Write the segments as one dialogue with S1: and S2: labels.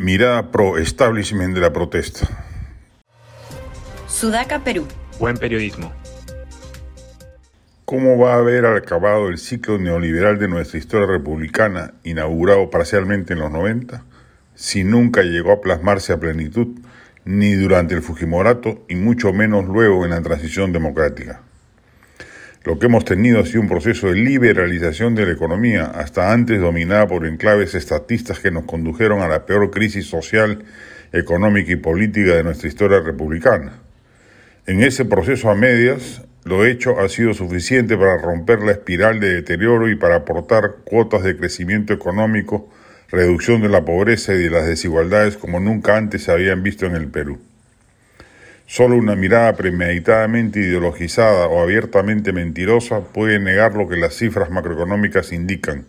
S1: Mirada pro-establishment de la protesta.
S2: Sudaca, Perú.
S3: Buen periodismo.
S1: ¿Cómo va a haber acabado el ciclo neoliberal de nuestra historia republicana, inaugurado parcialmente en los 90, si nunca llegó a plasmarse a plenitud, ni durante el Fujimorato y mucho menos luego en la transición democrática? Lo que hemos tenido ha sido un proceso de liberalización de la economía, hasta antes dominada por enclaves estatistas que nos condujeron a la peor crisis social, económica y política de nuestra historia republicana. En ese proceso a medias, lo hecho ha sido suficiente para romper la espiral de deterioro y para aportar cuotas de crecimiento económico, reducción de la pobreza y de las desigualdades como nunca antes se habían visto en el Perú. Solo una mirada premeditadamente ideologizada o abiertamente mentirosa puede negar lo que las cifras macroeconómicas indican.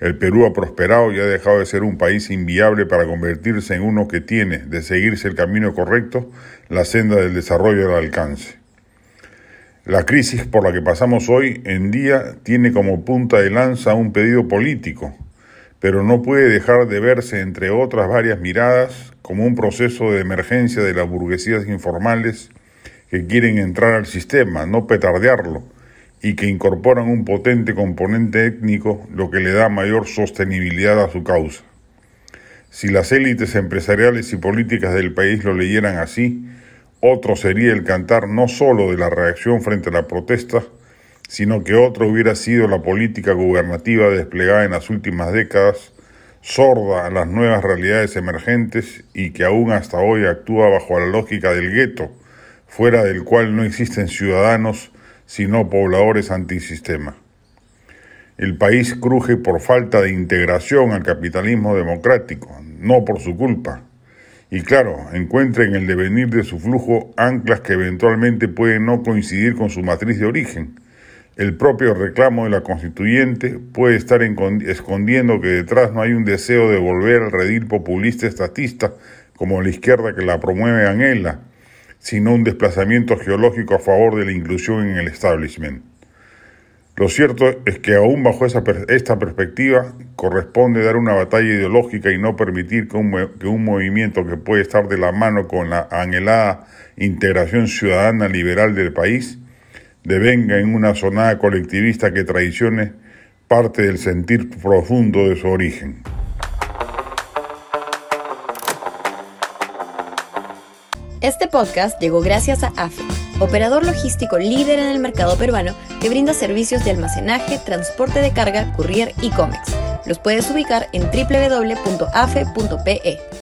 S1: El Perú ha prosperado y ha dejado de ser un país inviable para convertirse en uno que tiene, de seguirse el camino correcto, la senda del desarrollo al alcance. La crisis por la que pasamos hoy en día tiene como punta de lanza un pedido político, pero no puede dejar de verse, entre otras varias miradas, como un proceso de emergencia de las burguesías informales que quieren entrar al sistema, no petardearlo, y que incorporan un potente componente étnico, lo que le da mayor sostenibilidad a su causa. Si las élites empresariales y políticas del país lo leyeran así, otro sería el cantar no solo de la reacción frente a la protesta, sino que otro hubiera sido la política gubernativa desplegada en las últimas décadas, sorda a las nuevas realidades emergentes y que aún hasta hoy actúa bajo la lógica del gueto, fuera del cual no existen ciudadanos sino pobladores antisistema. El país cruje por falta de integración al capitalismo democrático, no por su culpa. Y claro, encuentra en el devenir de su flujo anclas que eventualmente pueden no coincidir con su matriz de origen el propio reclamo de la constituyente puede estar escondiendo que detrás no hay un deseo de volver al redil populista estatista como la izquierda que la promueve anhela, sino un desplazamiento geológico a favor de la inclusión en el establishment. Lo cierto es que aún bajo esa esta perspectiva corresponde dar una batalla ideológica y no permitir que un, que un movimiento que puede estar de la mano con la anhelada integración ciudadana liberal del país devenga en una sonada colectivista que traicione parte del sentir profundo de su origen.
S2: Este podcast llegó gracias a AFE, operador logístico líder en el mercado peruano que brinda servicios de almacenaje, transporte de carga, courier y cómics. Los puedes ubicar en www.afe.pe.